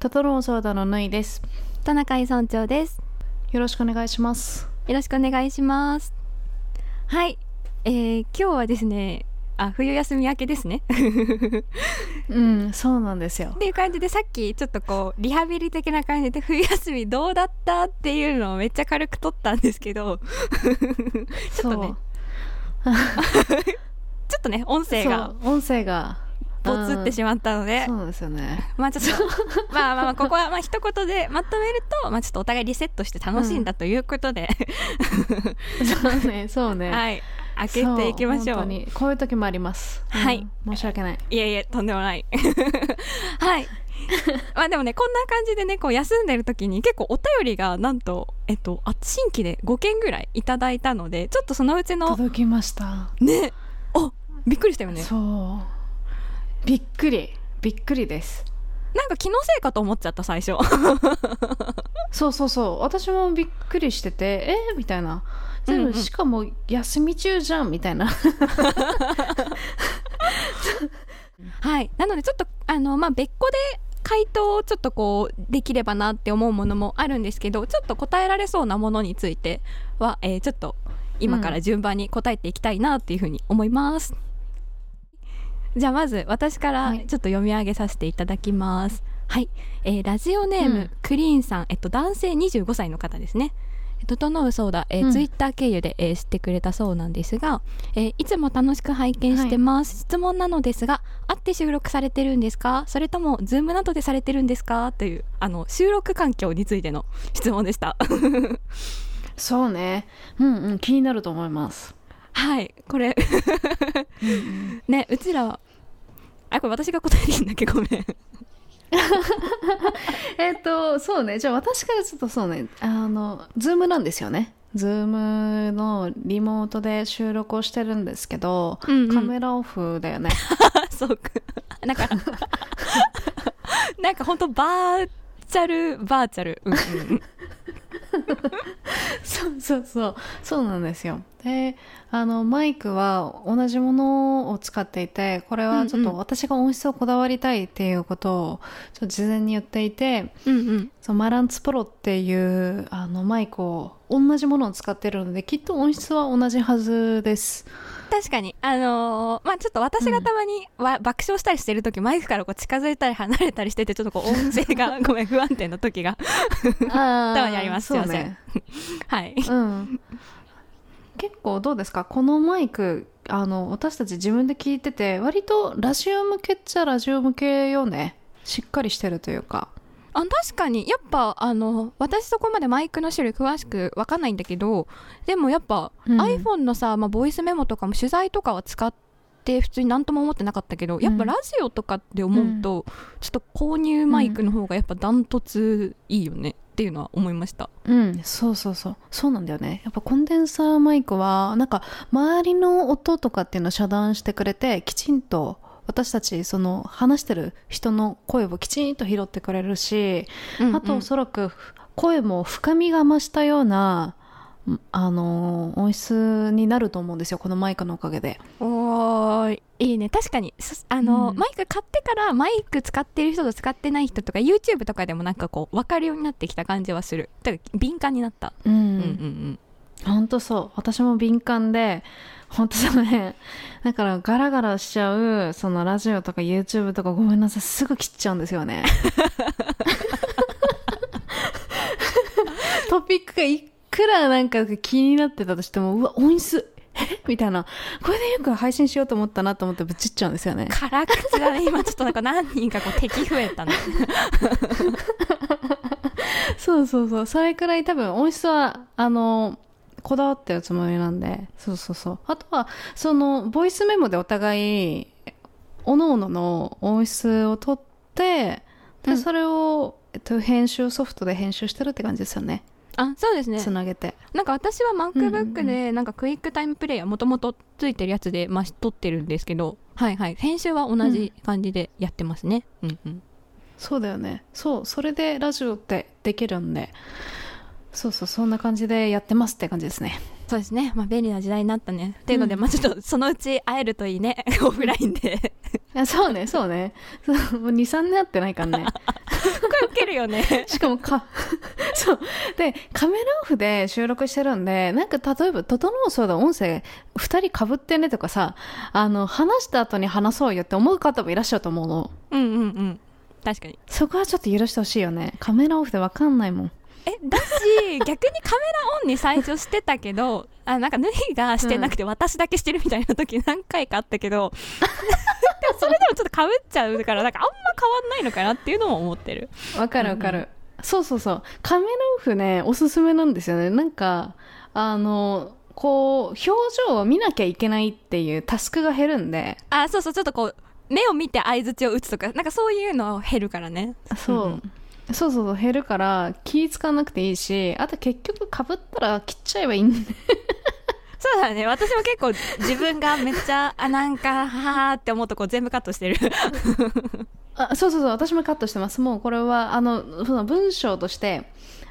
トトロンソーダのぬいです。田中井村長です。よろしくお願いします。よろしくお願いします。はい、えー、今日はですねあ冬休み明けですね。うん、そうなんですよ。っ。ていう感じでさっきちょっとこうリハビリ的な感じで冬休みどうだったっていうのをめっちゃ軽く撮ったんですけど。ちょっとね。ちょっとね音声が。音声がボツってしまったのでそうですよね。まあちょっと まあまあまあここはまあ一言でまとめるとまあちょっとお互いリセットして楽しんだということで、そうね、そうね。はい開けていきましょうそ本当にこういう時もあります。うんはい申し訳ない。いえいえとんでもない はいまあでもねこんな感じでねこう休んでる時に結構お便りがなんとえっとあ新規で5件ぐらいいただいたのでちょっとそのうちの届きました。ねあびっくりしたよねそう。びっくり、びっくりです。なんか気のせいかと思っちゃった最初 そうそうそう。私もびっくりしてて、え？ー、みたいな。全部、うんうんしかも休み中じゃんみたいな。はいなのでちょっとあのまあ別個で回答をちょっとこうできればなって思うものもあるんですけどちょっと答えられそうなものについては、えーちょっと今から順番に答えていきたいなっていうふうに思います、じゃあまず私からはい。ちょっと読み上げさせていただきます。はい、えーラジオネーム、うん。クリーンさん、えっと、男性25歳の方ですね。整うそうだ、えーうん。ツイッター経由で、えー知ってくれたそうなんですが、えーいつも楽しく拝見してます、質問なのですが会って収録されてるんですか？それともズームなどでされてるんですか？というあの収録環境についての質問でした。そうね。うんうん、気になると思います。はい。これ。ねうちらはあこれ私が答えていいんだっけ？ごめん えっと、そうね。じゃあ私からちょっとそうね。あの、ズームなんですよね。ズームのリモートで収録をしてるんですけど、うんうんカメラオフだよね。そうかなんかなんかほんとバーチャルバーチャルうんうんうん そうそうそう。そうなんですよ。で、あの、マイクは同じものを使っていて、これはちょっと私が音質をこだわりたいっていうことを、ちょっと事前に言っていて、うんうんそうマランツプロっていうあのマイクを同じものを使ってるので、きっと音質は同じはずです。確かにあのーまあちょっと私がたまにわ、爆笑したりしてる時マイクからこう近づいたり離れたりしててちょっとこう音声が ごめん不安定な時があ たまにありますすいませんね。はいうん。結構どうですか？このマイク、あの、私たち自分で聞いてて、割とラジオ向けっちゃラジオ向けよね。しっかりしてるというか。あ確かにやっぱあの私そこまでマイクの種類詳しく分かんないんだけどでもやっぱ、うん iPhone のさ、まあ、ボイスメモとかも取材とかは使って普通に何とも思ってなかったけどやっぱラジオとかって思うと、ちょっと購入マイクの方がやっぱダントツいいよねっていうのは思いましたうん、そうそうそう。そうなんだよね。やっぱコンデンサーマイクは、なんか、周りの音とかっていうのを遮断してくれて、きちんと、私たち、その、話してる人の声をきちんと拾ってくれるし、あとおそらく、声も深みが増したような、んあのー音質になると思うんですよ、このマイクのおかげで。おーいいね。確かに。そあの、うん。マイク買ってからマイク使ってる人と使ってない人とか YouTube とかでもなんかこう分かるようになってきた感じはする。だから敏感になった、うん。うんうんうん。本当そう。私も敏感で、本当そうね。だからガラガラしちゃう、そのラジオとか YouTube とかごめんなさい、すぐ切っちゃうんですよね。トピックがいくらなんか気になってたとしても、うわ、音質、え？みたいな。これでよく配信しようと思ったなと思ってぶちっちゃうんですよね。辛口だね今ちょっとなんか何人かこう敵増えたね そうそうそう。それくらい多分音質は、あの、こだわってるつもりなんで。そうそうそう。あとは、その、ボイスメモでお互い、おのおのの音質を取って、で、うんそれを、えっと、編集ソフトで編集してるって感じですよね。あそうですねつなげて。なんか私はうんうんう MacBook でなんかクイックタイムプレイヤーもともとついてるやつでまあ撮ってるんですけどはいはい編集は同じ感じでやってますねうんうんそうだよね。そう、それでラジオってできるんで、そうそう、そんな感じでやってますって感じですね。そうですねまあ便利な時代になったねっていうので、うんまあちょっとそのうち会えるといいね オフラインでそうね、そうね。そうもう2、3年会ってないからね。これけるよねしかもか、そう。で、カメラオフで収録してるんで、なんか例えば、整うそうだ音声、二人被ってねとかさ、あの、話した後に話そうよって思う方もいらっしゃると思うの。うんうんうん確かにそこはちょっと許してほしいよね。カメラオフでわかんないもん。えだし逆にカメラオンに最初してたけど あなんかヌヒがしてなくて私だけしてるみたいな時 何回かあったけど、でもそれでもちょっとかぶっちゃうからなんかあんま変わんないのかなっていうのも思ってる。わかるわかる。そうそうそう。カメラオフね、おすすめなんですよね。なんか、あの、こう、表情を見なきゃいけないっていうタスクが減るんで、あそうそう。ちょっとこう目を見て相づちを打つとかなんかそういうの減るからね。そう、うんそうそうそう減るから気使わなくていいしあと結局かぶったら切っちゃえばいいんで そうだね。私も結構自分がめっちゃあなんかはーって思うとこ全部カットしてる。あそうそうそう私もカットしてます。もうこれはあのその文章として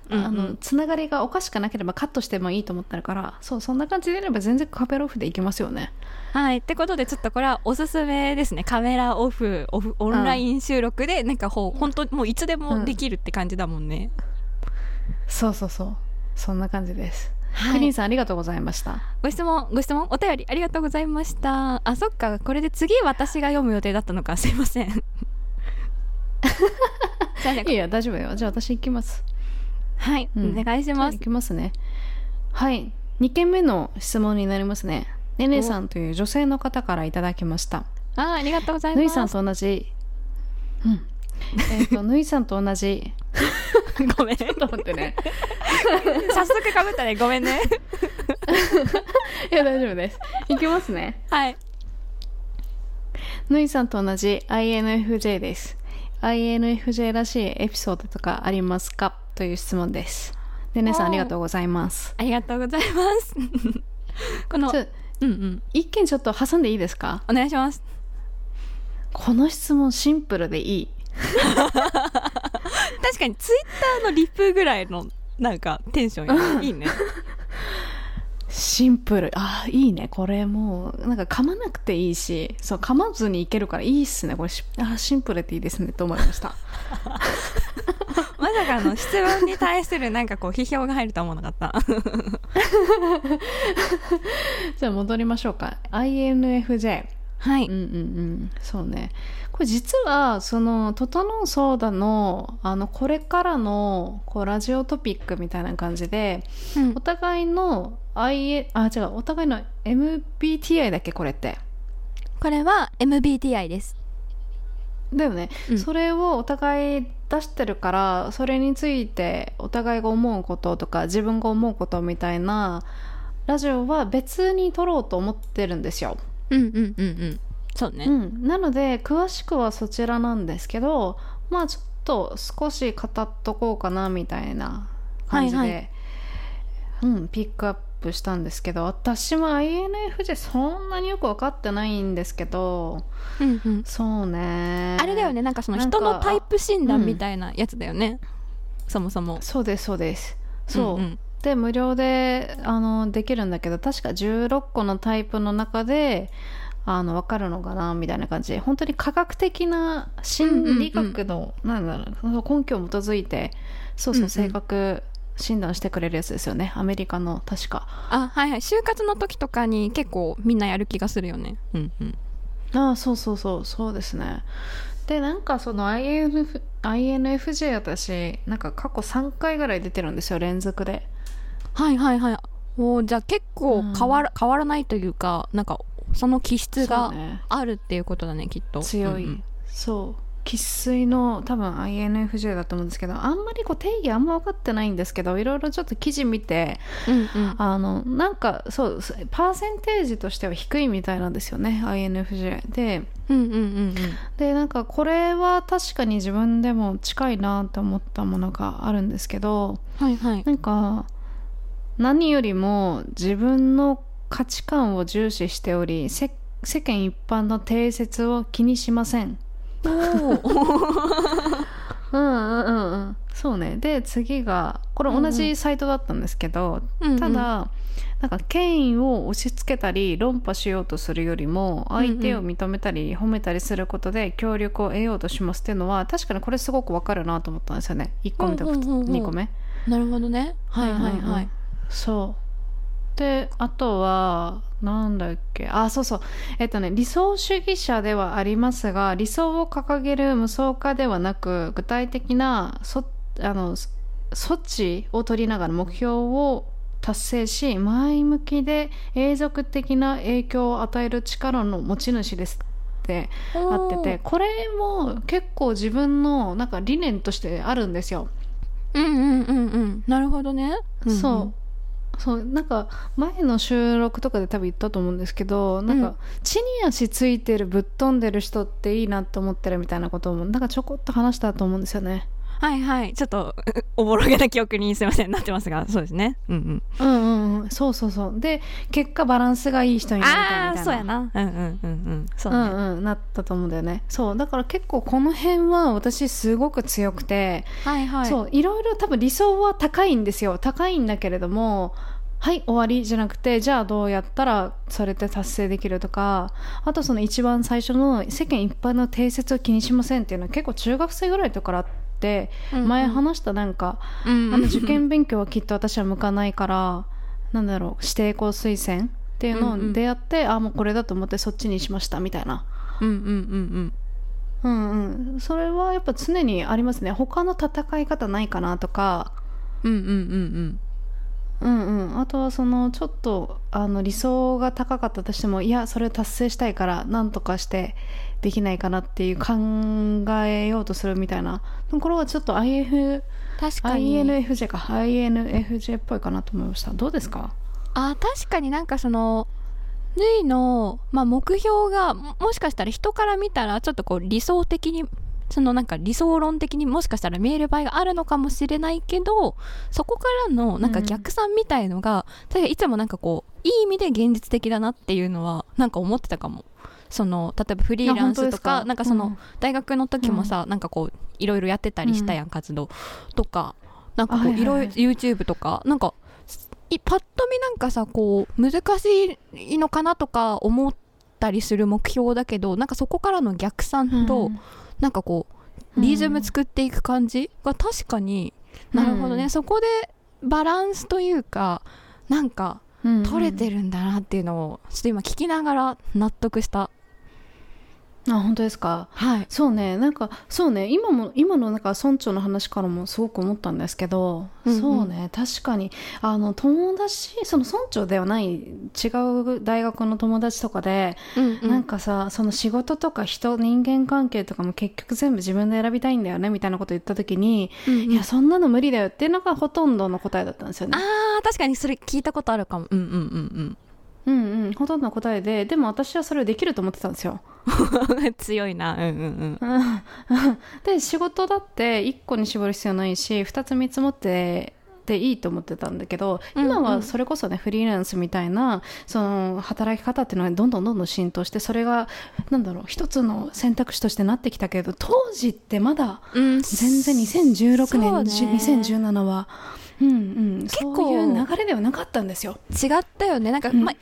うんうん。あのつながりがおかしくなければカットしてもいいと思ってるからそうそんな感じでやれば全然カメラオフでいきますよね。はい。ってことでちょっとこれはおすすめですね。カメラオフオフオンライン収録でなんかほう本当もういつでもできるって感じだもんね、そうそうそう。そんな感じです、はい。クリーンさんありがとうございました。ご質問ご質問？お便りありがとうございました。あそっか。これで次私が読む予定だったのかすいません。いや大丈夫よ。じゃあ私行きますはい、うん。お願いします。行きますね。はい。2件目の質問になりますね。ねねさんという女性の方からいただきました。あありがとうございます。ぬいさんと同じ。うん。えっ、と ぬいさんと同じ。ごめんちょっと待ってね。早速かぶったね。ごめんね。いや大丈夫です。いきますね。はい。ぬいさんと同じ INFJ です。INFJ らしいエピソードとかありますか？という質問です。ねねさんありがとうございます。ありがとうございます。このうんうん。一件ちょっと挟んでいいですか？お願いします。この質問シンプルでいい。確かにツイッターのリプぐらいのなんかテンションいいね シンプル。あーいいね。これもうなんか噛まなくていいしそう噛まずにいけるからいいっすね。これしあーシンプルでいいですねと思いました。まさかの質問に対するなんかこう批評が入るとは思わなかった。じゃあ戻りましょうか。INFJ はい。うんうんうん。そうね。これ実はその「整うそうだの」あのこれからのこうラジオトピックみたいな感じでうん。お互いの IA あ違う。お互いの MBTI だっけこれって。これは MBTI です。だよね、うん。それをお互い出してるからそれについてお互いが思うこととか自分が思うことみたいなラジオは別に撮ろうと思ってるんですよ、うんうんうんうん。そうね、うん、なので詳しくはそちらなんですけどまあちょっと少し語っとこうかなみたいな感じで、はいはい。うん、ピックアップしたんですけど私も INFJ そんなによく分かってないんですけどうんうん。そうね。あれだよね。なんかその人のタイプ診断みたいなやつだよね、そもそも。そうですそうです。そう、んん。で無料であのできるんだけど確か16個のタイプの中であの分かるのかなみたいな感じ。で本当に科学的な心理学の、なんだろう根拠を基づいてそうそう、うんうん。性格診断してくれるやつですよね。アメリカの確か。あはいはい。就活の時とかに結構みんなやる気がするよね。うんうん。ああそうそうそう。そうですね。でなんかその INF INFJ 私なんか過去3回ぐらい出てるんですよ連続で。はいはいはい。おーじゃあ結構変わら,、変わらないというかなんかその気質がね。あるっていうことだねきっと。強い、うんうん。そう生粋の多分 INFJ だと思うんですけどあんまりこう定義あんま分かってないんですけどいろいろちょっと記事見てうんうんあのなんかそうパーセンテージとしては低いみたいなんですよね INFJ でうんうんうんうんでなんかこれは確かに自分でも近いなと思ったものがあるんですけどはいはいなんか何よりも自分の価値観を重視しており世間一般の定説を気にしませんおー うんうんうんうん。そうね。で次がこれ同じサイトだったんですけど、うんうん。ただなんか権威を押し付けたり論破しようとするよりも相手を認めたり褒めたりすることで協力を得ようとしますっていうのは確かにこれすごくわかるなと思ったんですよね。1個目とうんうんうんうん。2個目なるほどね。はいはいはい。そうであとはなんだっけ。あそうそう。えっとね理想主義者ではありますが理想を掲げる無双化ではなく具体的なそあのそ措置を取りながら目標を達成し前向きで永続的な影響を与える力の持ち主ですってあっててこれも結構自分のなんか理念としてあるんですよ。うんうんうんうん。なるほどね。そうそうなんか前の収録とかで多分言ったと思うんですけどなんか、うん地に足ついてるぶっ飛んでる人っていいなって思ってるみたいなこともなんかちょこっと話したと思うんですよね。はいはい。ちょっとう おぼろげな記憶にすいません。なってますが。そうですね。うんうん。うんうんうん。そうそうそう。で結果バランスがいい人になりたいみたいな。ああそうやな。うんうんうんうん。そうね。うんうん。なったと思うんだよね。そう。だから結構この辺は私すごく強くて、はいはい。そう。いろいろ多分理想は高いんですよ。高いんだけれどもはい終わりじゃなくてじゃあどうやったらそれって達成できるとかあとその一番最初の世間一般の定説を気にしませんっていうのは結構中学生ぐらいとからあってうんうん。前話したなんか、うんあの受験勉強はきっと私は向かないからなんだろう指定校推薦っていうのうんうん。を出会って、あもうこれだと思ってそっちにしましたみたいな。うんうんうん。うんうん。それはやっぱ常にありますね。他の戦い方ないかなとか。うんうんうんうんうんうん。あとはそのちょっとあの理想が高かったとしてもいやそれを達成したいから何とかしてできないかなっていう考えようとするみたいな。これはちょっと IF 確かに。INFJ か。INFJ っぽいかなと思いました。どうですか？あ確かになんかそのぬいの、まあ、目標がももしかしたら人から見たらちょっとこう理想的にそのなんか理想論的にもしかしたら見える場合があるのかもしれないけどそこからのなんか逆算みたいのが、確かいつもなんかこういい意味で現実的だなっていうのはなんか思ってたかも。その例えばフリーランスとかなんかその、大学の時もさ、なんかこういろいろやってたりしたやん、活動とか。なんかこはいうはいはい。いろいろ YouTube とかなんかいパッと見なんかさこう難しいのかなとか思ったりする目標だけどなんかそこからの逆算と、なんかこうリズム作っていく感じが確かに、なるほどね、うん。そこでバランスというかなんか取れてるるんだなっていうのをちょっと今聞きながら納得したあ本当ですか？はい。そうね。なんかそうね。今も今のなんか村長の話からもすごく思ったんですけど、うんうん。そうね。確かに。あの友達その村長ではない違う大学の友達とかで、うんうん。なんかさその仕事とか人人間関係とかも結局全部自分で選びたいんだよねみたいなこと言った時に、うんうん。いやそんなの無理だよっていうのがほとんどの答えだったんですよね。あー確かにそれ聞いたことあるかも。うんうんうんうんうんほとんどの答えででも私はそれをできると思ってたんですよ。う ん強いな。うんうんうん。う んで仕事だって1個に絞る必要ないし2つ3つ持ってでいいと思ってたんだけどうんうん。今はそれこそね、フリーランスみたいなその働き方っていうのはどんどんどんどん浸透してそれがなんだろう一つの選択肢としてなってきたけど当時ってまだうん全然2016年、うね。2017は、うんうん、結構そういう流れではなかったんですよ。違ったよね。なんか、うん。まあ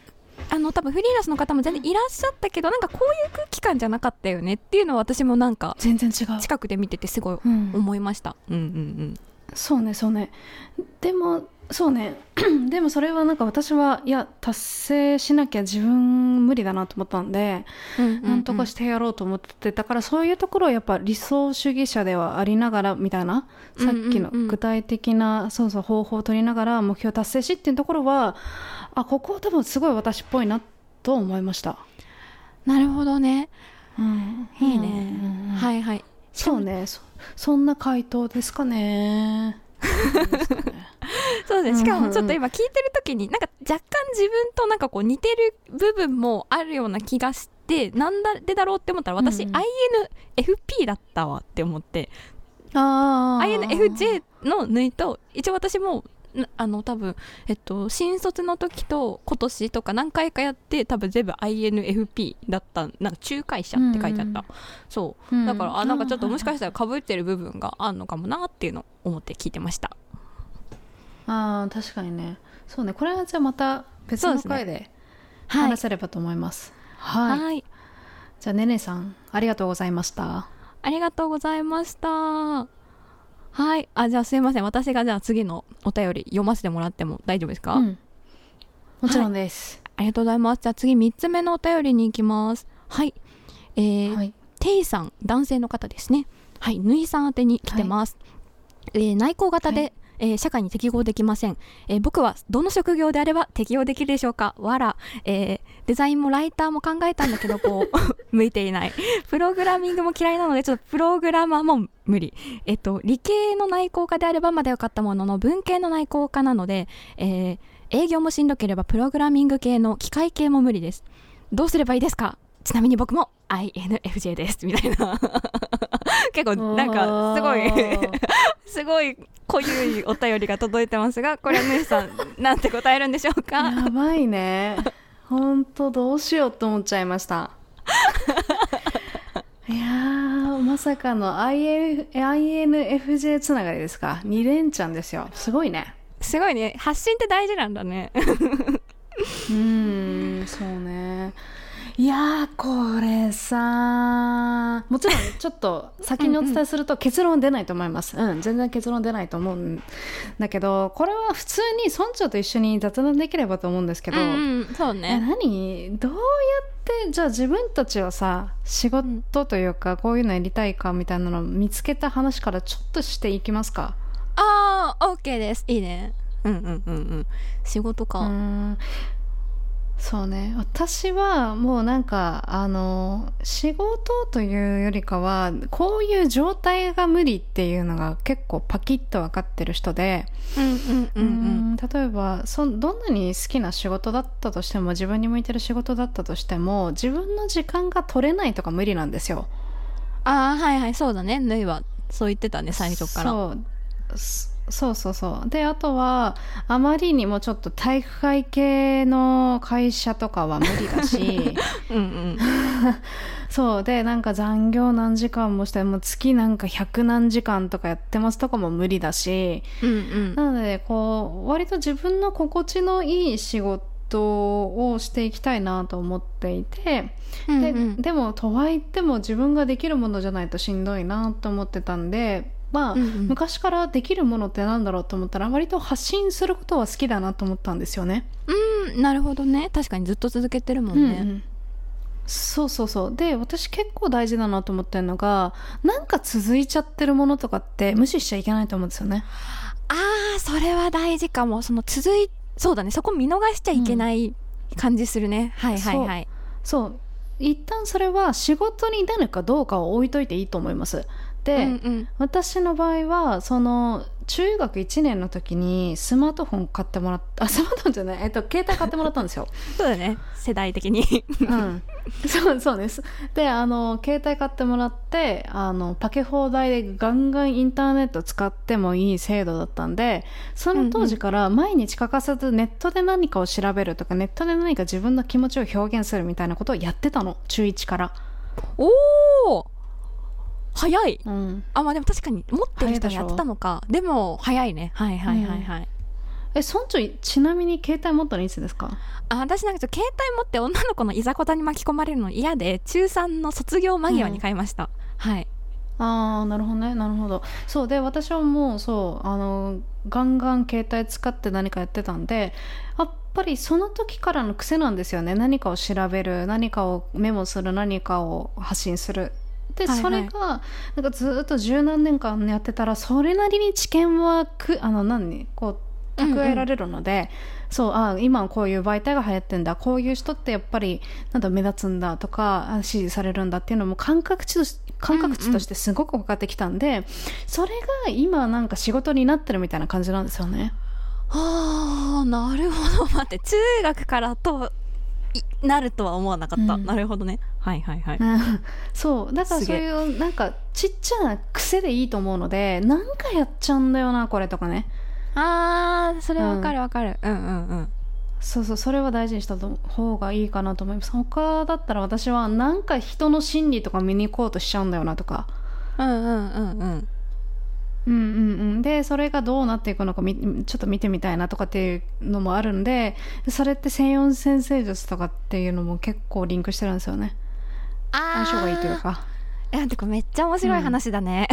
の多分フリーランスの方も全然いらっしゃったけどなんかこういう空気感じゃなかったよねっていうのは私もなんか全然違う。近くで見ててすごいうん。思いました、うん、うん。そうねそうね。でもそうね。でもそれはなんか私はいや達成しなきゃ自分無理だなと思ったんで、うんうんなんとかしてやろうと思ってだからそういうところはやっぱ理想主義者ではありながらみたいなさっきのうん。うんうん具体的な、そうそう方法を取りながら目標達成しっていうところはあここ多分すごい私っぽいなと思いました、なるほどね。うん、いいね、うんうん。はいはい。そうね。そそんな回答ですかね んうんうん。もちょっと今聞いてる時になんか若干自分となんかこう似てる部分もあるような気がしてなんでだろうって思ったら私、うんうん。INFP だったわって思って。ああ INFJ の縫いと一応私もなあの多分えっと新卒の時と今年とか何回かやって多分全部 INFP だったな。んか仲介者って書いてあった、うんそう。うんだから、あなんかちょっともしかしたらかぶってる部分があるのかもなっていうのを思って聞いてましたあー確かにね。そうね。これはじゃあまた別の回ではい。話せればと思います。はい。はい。じゃあねねさんありがとうございました。ありがとうございました。はい。あじゃあすいません。私がじゃあ次のお便り読ませてもらっても大丈夫ですか、うん。もちろんです。ありがとうございます。じゃあ次3つ目のお便りに行きます。はい。えーはい。テイさん男性の方ですね。はい。ぬいさん宛てに来てます、えー内向型で、はいえー社会に適合できません、えー僕はどの職業であれば適応できるでしょうか？わら、えーデザインもライターも考えたんだけどこう 向いていない。プログラミングも嫌いなのでちょっとプログラマーも無理。えっと理系の内向家であればまだよかったものの文系の内向家なので、え営業もしんどければプログラミング系の機械系も無理です。どうすればいいですか？ちなみに僕も INFJ ですみたいな。結構なんかすごい すごい濃ゆいお便りが届いてますがこれはぬいさん なんて答えるんでしょうか？やばいね。本当どうしようと思っちゃいました。いやーまさかの INFJ つながりですか？2連チャンですよ。すごいね。すごいね。発信って大事なんだね。うーんそうねいやーこれさもちろんちょっと先にお伝えすると結論出ないと思います。うん。全然結論出ないと思うんだけどこれは普通に村長と一緒に雑談できればと思うんですけど、うんうんそうえね何？どうやってじゃあ自分たちはさ仕事というかこういうのやりたいかみたいなのを見つけた話からちょっとしていきますか？ああ OK です。いいね。うんうんうんうん。仕事か、うーんそうね。私はもうなんかあの仕事というよりかはこういう状態が無理っていうのが結構パキッと分かってる人で、うんうんうんうん。うん例えばそどんなに好きな仕事だったとしても自分に向いてる仕事だったとしても自分の時間が取れないとか無理なんですよ。ああはいはい。そうだね。ぬいはそう言ってたね最初から。そうそそうそうそう。であとはあまりにもちょっと体育会系の会社とかは無理だし。うんうん。そう。でなんか残業何時間もしてもう月なんか100何時間とかやってますとかも無理だし。うんうん。なのでこう割と自分の心地のいい仕事をしていきたいなと思っていて、でうんうん。でもとはいっても自分ができるものじゃないとしんどいなと思ってたんでまあ、うんうん。昔からできるものってなんだろうと思ったら割と発信することは好きだなと思ったんですよね。うんなるほどね。確かにずっと続けてるもんね、うんうん。そうそうそう。で私結構大事だなと思ってるのがなんか続いちゃってるものとかって無視しちゃいけないと思うんですよね。ああそれは大事かも。その続いそうだね。そこ見逃しちゃいけない感じするね、はいはいはい。そう。一旦それは仕事になるかどうかを置いといていいと思います。で、うんうん。私の場合はその中学1年の時にスマートフォン買ってもらった あスマートフォンじゃない、えっと、携帯買ってもらったんですよ。そうだね。世代的に。うん、そうそうです。であの携帯買ってもらってあのパケ放題でガンガンインターネット使ってもいい制度だったんでその当時から毎日欠かさずネットで何かを調べるとかネットで何か自分の気持ちを表現するみたいなことをやってたの。中1から、おお早い。うん、あまあでも確かに持ってる人やってたのか。でも早いね。はいはいはいはい、え村長ちなみに携帯持ったのいつですか？あ私なんか携帯持って女の子のいざこざに巻き込まれるの嫌で中3の卒業間際に買いました、はい。ああなるほどね。なるほど。そうで私はもうそうあのガンガン携帯使って何かやってたんでやっぱりその時からの癖なんですよね。何かを調べる何かをメモする何かを発信するで、はいはい。それがなんかずっと十何年間やってたらそれなりに知見はくあの何？こう蓄えられるので、そうあ今はこういう媒体が流行ってんだ。こういう人ってやっぱりなんだ目立つんだとかあ支持されるんだっていうのも感覚値とし感覚値としてすごく分かってきたんで、それが今なんか仕事になってるみたいな感じなんですよね。あーなるほど。待って中学からといなるとは思わなかった、うん。なるほどね。はいはいはい、うん。そう。だからそういうなんかちっちゃな癖でいいと思うのでなんかやっちゃうんだよなこれとかね。あーそれわかるわかる、うん、うんうん。そうそうそれは大事にした方がいいかなと思います。他だったら私はなんか人の心理とか見に行こうとしちゃうんだよなとか。うんうんうんうんうんうんうん。でそれがどうなっていくのかみちょっと見てみたいなとかっていうのもあるんでそれって西洋先生術とかっていうのも結構リンクしてるんですよね。相性がいいというか。いやてかめっちゃ面白い話だね、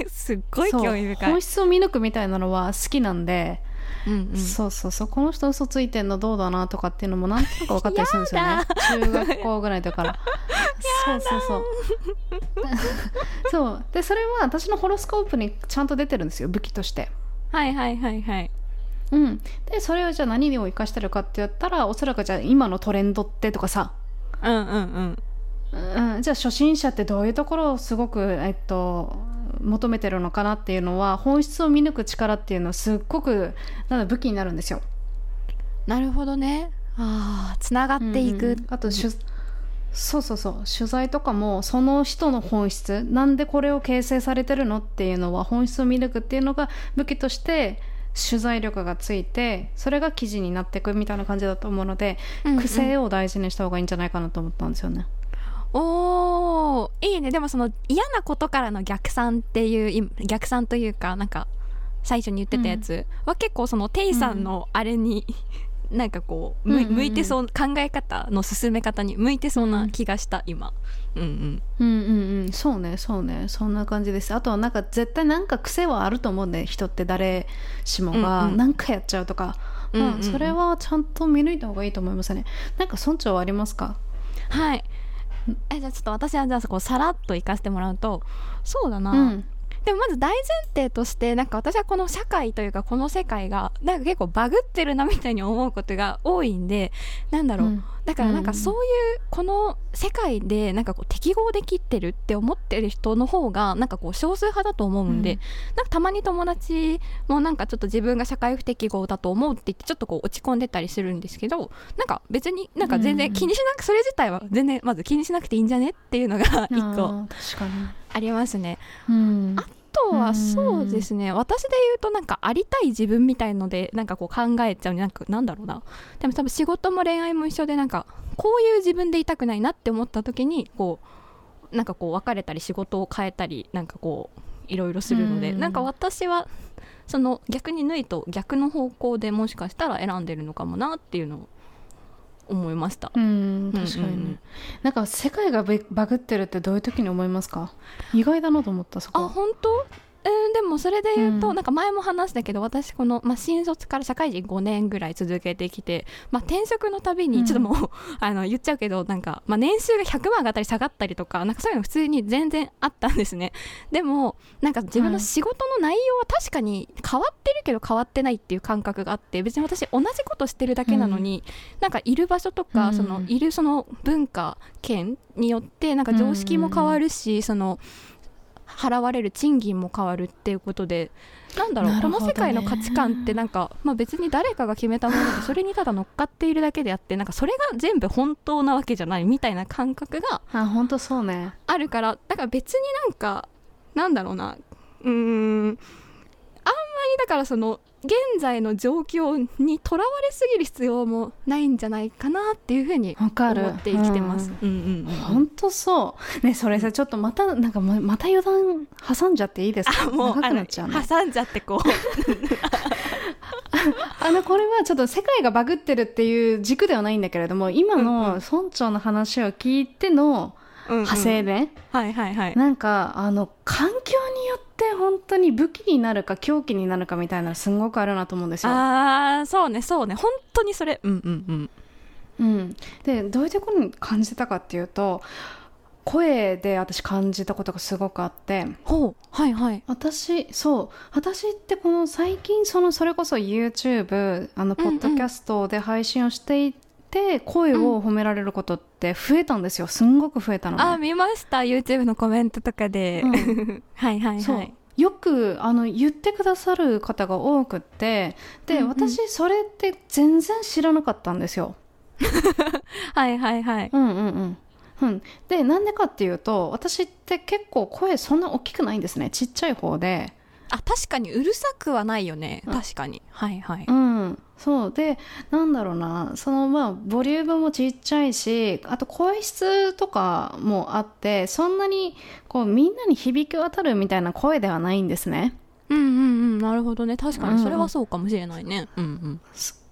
うん、すっごい興味深い。本質を見抜くみたいなのは好きなんでうんうん、そうそうそう。この人嘘ついてんのどうだなとかっていうのもなんとなく分かったりするんですよね。中学校ぐらいだか。らそうそうそう。そう。でそれは私のホロスコープにちゃんと出てるんですよ武器として。はいはいはいはい。うん、でそれをじゃあ何を生かしてるかって言ったらおそらくじゃあ今のトレンドってとかさ。うんうん。うん、じゃあ初心者ってどういうところをすごく、えっと、求めてるのかなっていうのは本質を見抜く力っていうのはすっごくなん武器になるんですよ。なるほどね。ああつながっていく。うん、あとしゅそうそうそう取材とかもその人の本質なんでこれを形成されてるのっていうのは本質を見抜くっていうのが武器として取材力がついてそれが記事になっていくみたいな感じだと思うので、うんうん、癖を大事にした方がいいんじゃないかなと思ったんですよね。おーいいね。でもその嫌なことからの逆算っていう逆算というかなんか最初に言ってたやつは結構そのテイさんのあれに、うん、なんかこう向いてそう考え方の進め方に向いてそうな気がした、うん、今。うんうん、うんうんうん。そうねそうね。そんな感じです。あとはなんか絶対なんか癖はあると思うんで人って誰しもが。何かやっちゃうとか、うん。うん、それはちゃんと見抜いた方がいいと思いますね。なんか村長はありますか？はい えじゃあちょっと私はじゃあそこさらっと行かせてもらうとそうだな、うん、でもまず大前提としてなんか私はこの社会というかこの世界がなんか結構バグってるなみたいに思うことが多いんでなんだろう、うん、だからなんかそういうこの世界でなんかこう適合できてるって思ってる人の方がなんかこう少数派だと思うんで、うん、なんかたまに友達もなんかちょっと自分が社会不適合だと思うって言ってちょっとこう落ち込んでたりするんですけどなんか別になんか全然気にしなく、それ自体は全然まず気にしなくていいんじゃねっていうのが 一個ありますね。うん、あとはそうですね、私で言うとなんかありたい自分みたいのでなんかこう考えちゃうなんかなんだろうな。でも多分仕事も恋愛も一緒でなんかこういう自分でいたくないなって思った時にこうなんかこう別れたり仕事を変えたりなんかこういろいろするので、ん。なんか私はその逆に縫いと逆の方向でもしかしたら選んでるのかもなっていうのを思いました。うん確かにね、うんうん、なんか世界がバグってるってどういう時に思いますか？意外だなと思ったそこ。あ本当？うん、でもそれで言うと、うん、なんか前も話したけど私この、まあ、新卒から社会人5年ぐらい続けてきて、まあ、転職のたびにちょっともう、うん、あの言っちゃうけどなんか、まあ、年収が100万上がったり下がったりとかなんかそういうの普通に全然あったんですね。でもなんか自分の仕事の内容は確かに変わってるけど変わってないっていう感覚があって別に私同じことしてるだけなのに、うん、なんかいる場所とか、そのいるその文化圏によってなんか常識も変わるし、その払われる賃金も変わるっていうことでなんだろう、ね、この世界の価値観ってなんか、まあ、別に誰かが決めたものでそれにただ乗っかっているだけであってなんかそれが全部本当なわけじゃないみたいな感覚があ本当そうね。あるからだから別になんかなんだろうな。うーん。あんまりだからその現在の状況にとらわれすぎる必要もないんじゃないかなっていうふうに思って生きてます。本当そう。ねそれさちょっとまたなんかまた余談挟んじゃっていいですか？もう長くなっちゃう、ね、挟んじゃってこう。あのこれはちょっと世界がバグってるっていう軸ではないんだけれども今の村長の話を聞いての派生で、うんうん、はいはいはい。なんかあの環境によって本当に武器になるか凶器になるかみたいなすごくあるなと思うんですよ。ああそうねそうね。本当にそれ。うんうんうん。うん、でどういうところに感じたかっていうと声で私感じたことがすごくあって。ほう。はいはい。私そう。私ってこの最近そのそれこそ YouTube あのポッドキャストで配信をしていて声を褒められることって増えたんですよ。すんごく増えたの、ね、あ見ました。YouTube のコメントとかで、うん、はいはいはい。よくあの言ってくださる方が多くってで、うんうん、私それって全然知らなかったんですよ。はいはいはい。うんうんうん。うん、でなんでかっていうと私って結構声そんな大きくないんですね。ちっちゃい方であ確かにうるさくはないよね。うん。確かに。はいはい。うん、そう。でなんだろうな。そのまあボリュームもちっちゃいしあと声質とかもあってそんなにこうみんなに響き渡るみたいな声ではないんですね。うんうんうん。なるほどね。確かに。それはそうかもしれないね。うんうん。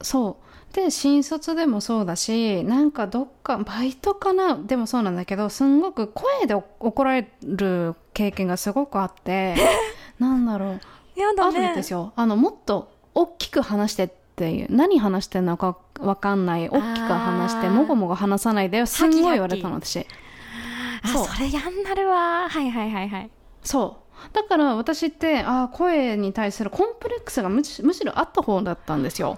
そう。で新卒でもそうだしなんかどっかバイトかな？でもそうなんだけどすんごく声で怒られる経験がすごくあって なんだろう。やだあるんですよあのもっと大きく話してっていう何話してんのかわかんない。大きく話してもごもご話さないでよ。すんごい言われたの私。あそう。それやんなるわ。はいはいはいはい。そう。だから私ってあー声に対するコンプレックスがむしむしろあった方だったんですよ。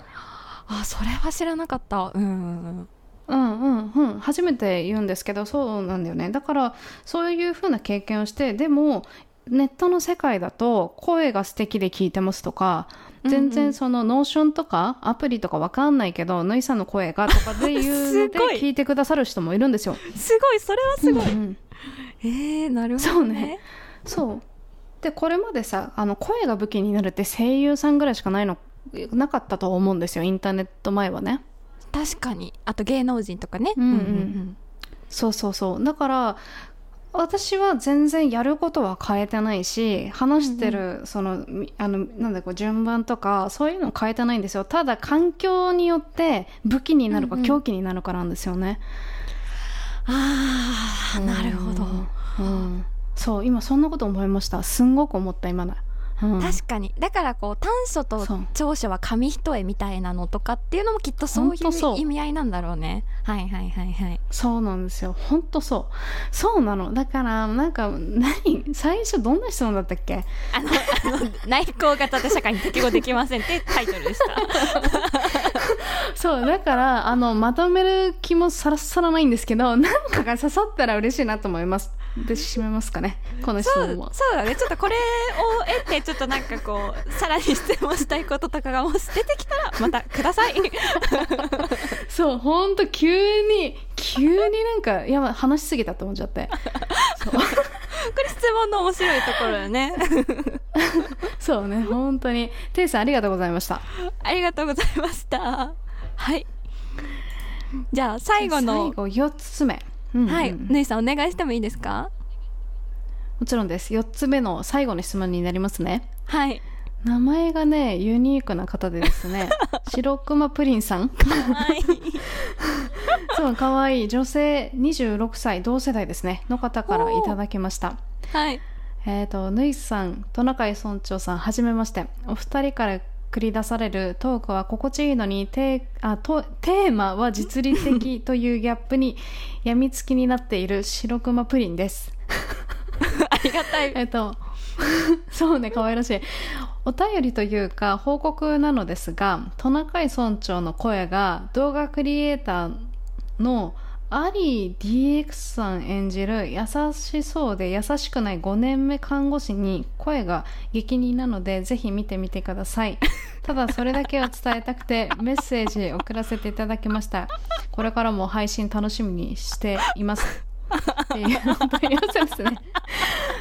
あそれは知らなかった。うんうんうん。うんうん初めて言うんですけどそうなんだよね。だからそういうふうな経験をしてでもネットの世界だと声が素敵で聞いてますとか全うんうん。然そのノーションとかアプリとかわかんないけどぬいさんの声がとかで言うので 聞いてくださる人もいるんですよ。すごいそれはすごい、うんうん。えー、なるほどね。そうね。そう。でこれまでさあの声が武器になるって声優さんぐらいしかないのなかったと思うんですよインターネット前はね。確かに。あと芸能人とかね。うんうん。そうそうそう。だから私は全然やることは変えてないし話してるそのみあのなんだこう順番とかそういうの変えてないんですよ。ただ環境によって武器になるかうんうん。凶器になるかなんですよね、ああなるほど、うん、そう今そんなこと思いました。すんごく思った今だ、うん、確かに。だからこう短所と長所は紙一重みたいなのとかっていうのもきっとそういう意味合いなんだろうね。はいはいはいはい。そうなんですよ。本当そう。そうなの。だからなんか何？最初どんな質問だったっけ？あのあの内向型で社会に適合できませんってタイトルでした。そう、だから、あの、まとめる気もさらさらないんですけど、なんかが刺さったら嬉しいなと思います。で、締めますかね。この質問は。そうだねちょっとこれを得てちょっとなんかこうさらに質問したいこととかがもし出てきたらまたください そう、ほんと急に、急になんか、や話しすぎたと思っちゃって。これ質問の面白いところよね そうね、本当に。テイさんありがとうございました。ありがとうございましたはいじゃあ最後の最後、4つ目。うんうんはいぬいさんお願いしてもいいですか？もちろんです。4つ目の最後の質問になりますね。はい名前がね、ユニークな方でですね、白熊プリンさん。はい そう、可愛い女性26歳、同世代ですね、の方からいただきました。はいえっ、と、ぬいさん、トナカイ村長さん、はじめまして。お二人から繰り出されるトークは心地いいのに、テーあとテーマは実利的というギャップに 病みつきになっている白熊プリンです。ありがたいえっと、そうね、可愛らしい。お便りというか報告なのですが、トナカイ村長の声が動画クリエイターのアリー DX さん演じる優しそうで優しくない5年目看護師に声が激似なのでぜひ見てみてください。ただそれだけを伝えたくてメッセージ送らせていただきました。これからも配信楽しみにしています。っていう本当に寄せですね。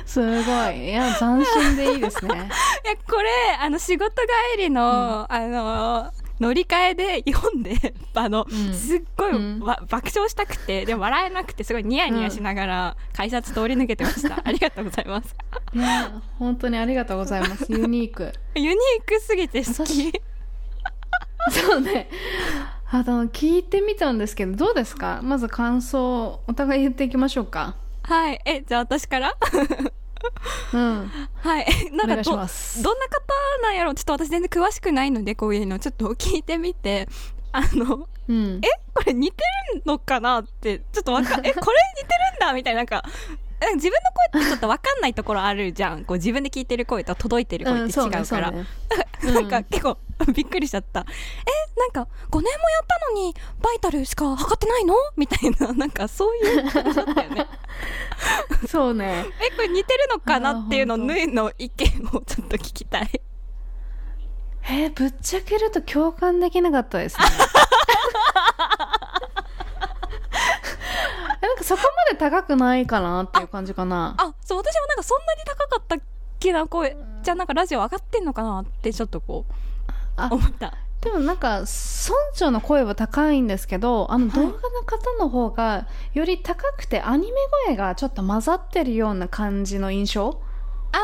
すごい。いや、斬新でいいですね。いやこれあの仕事帰りの、あの乗り換えで読んで あの、うん。すっごい、うん。わ爆笑したくてでも笑えなくてすごいニヤニヤしながら改札通り抜けてました、ありがとうございます。いや、本当にありがとうございます。ユニーク。ユニークすぎて好私きそうね。あの、聞いてみたんですけど、どうですか？まず感想、お互い言っていきましょうか。はい。えじゃあ私から？うん。はい なんかど。どんな方なんやろ？うちょっと私全然詳しくないのでこういうのちょっと聞いてみてあのうん。え？これ似てるのかなってちょっとわかえこれ似てるんだみたいななんか自分の声ってちょっとわかんないところあるじゃん。こう自分で聞いてる声と届いてる声って違うから、そうね。なんか結構びっくりしちゃった。えなんか5年もやったのにバイタルしか測ってないの？みたいな。なんかそういう感じだったよね。そうね。えこれ似てるのかなっていうのぬいの意見をちょっと聞きたい。えーぶっちゃけると共感できなかったですね。えなんかそこまで高くないかなっていう感じかな。あそう私もなんかそんなに高かったっけな声ちゃなんかラジオ上がってんのかなってちょっとこうあ思ったでもなんか村長の声は高いんですけどあのはい動画の方の方がより高くてアニメ声がちょっと混ざってるような感じの印象？あ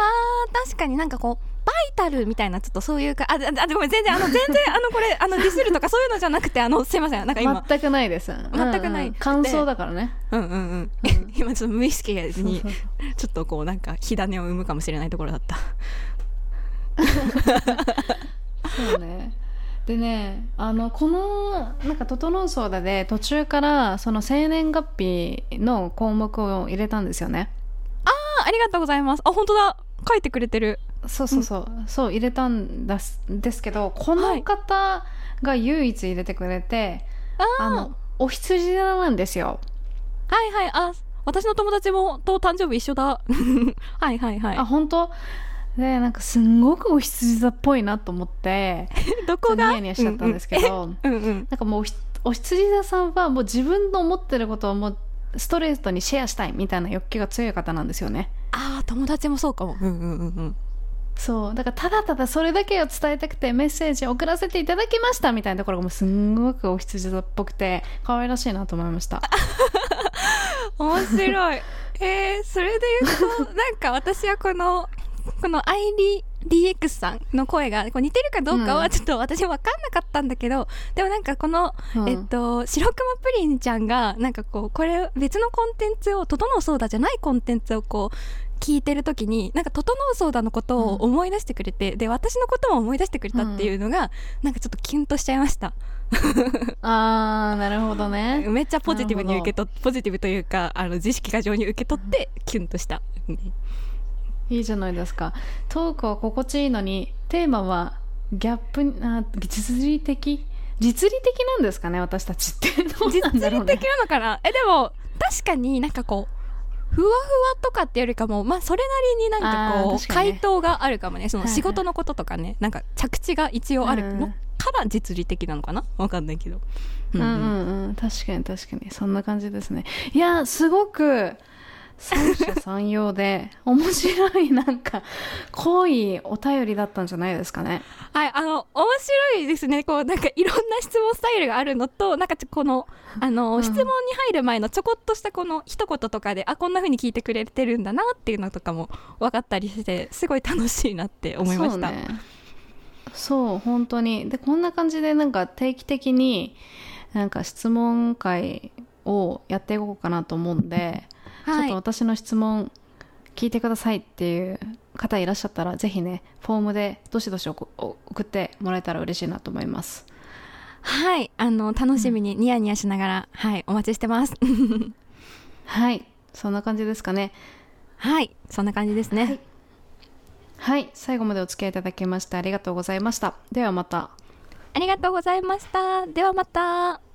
ー確かになんかこうバイタルみたいなちょっとそういうかあああごめん全然あの 全然あのこれあのディスるとかそういうのじゃなくてあのすいませんなんか今。全くないです。全くない。うんうん。感想だからね。うんうんうん。うん。今ちょっと無意識にちょっとこうなんか火種を生むかもしれないところだった。そうね。でねあのこのなんか「整うそうだ」で途中からその生年月日の項目を入れたんですよね。あありがとうございます。あ本当だ。書いてくれてるそうそうそう、そう入れたんですですけどこの方が唯一入れてくれて、あー。あのお羊座なんですよ。はいはい。あ私の友達もと誕生日一緒だ。はいはいはい。あ本当？でなんかすんごくお羊座っぽいなと思って どこが？ニヤニヤしちゃったんですけど、うんうん、うんうん。なんかもうおひお羊座さんはもう自分の思ってることをもうストレートにシェアしたいみたいな欲求が強い方なんですよね。ああ友達もそうかも。うんうんうんうんそう。だからただただそれだけを伝えたくてメッセージを送らせていただきましたみたいなところがもうすんごくお羊座っぽくて可愛らしいなと思いました。面白い。えー、それで言うとなんか私はこのこのアイリ IDDX さんの声がこう似てるかどうかうん。はちょっと私分かんなかったんだけど、でもなんかこの、うん。えっと白熊プリンちゃんがなんかこうこれ別のコンテンツを「整うそうだ」じゃないコンテンツをこう聞いてる時になんか「整うそうだ」のことを思い出してくれて、で私のことも思い出してくれたっていうのが、なんかちょっとキュンとしちゃいました。あーなるほどね。めっちゃポジティブに受け取っポジティブというかあの自意識過剰に受け取ってキュンとした、いいじゃないですか。トークは心地いいのにテーマはギャップにあ実利的？実利的なんですかね私たちって。実利的なのかな？えでも確かになんかこうふわふわとかってよりかもまあそれなりになんかこう、ね。回答があるかもね。その仕事のこととかね、なんか着地が一応あるうん。のから実利的なのかな？わかんないけど。うんうんうん。確かに確かに。そんな感じですね。いやすごく三者三様で面白いなんか濃いお便りだったんじゃないですかねはい、あの、面白いですね。こう、なんかいろんな質問スタイルがあるのと、なんかちょこの、あの、うん質問に入る前のちょこっとしたこの一言とかで、あ、こんな風に聞いてくれてるんだなっていうのとかも分かったりして、すごい楽しいなって思いました。そうねそう本当にでこんな感じでなんか定期的になんか質問会をやっていこうかなと思うんで、はいちょっと私の質問聞いてくださいっていう方いらっしゃったらぜひねフォームでどしどし送送ってもらえたら嬉しいなと思います。はい、あの、楽しみにニヤニヤしながら、はい、お待ちしてます。はい。そんな感じですかね。はい、そんな感じですね。はい。はい。最後までお付き合いいただきましてありがとうございました。ではまた。ありがとうございました。ではまた。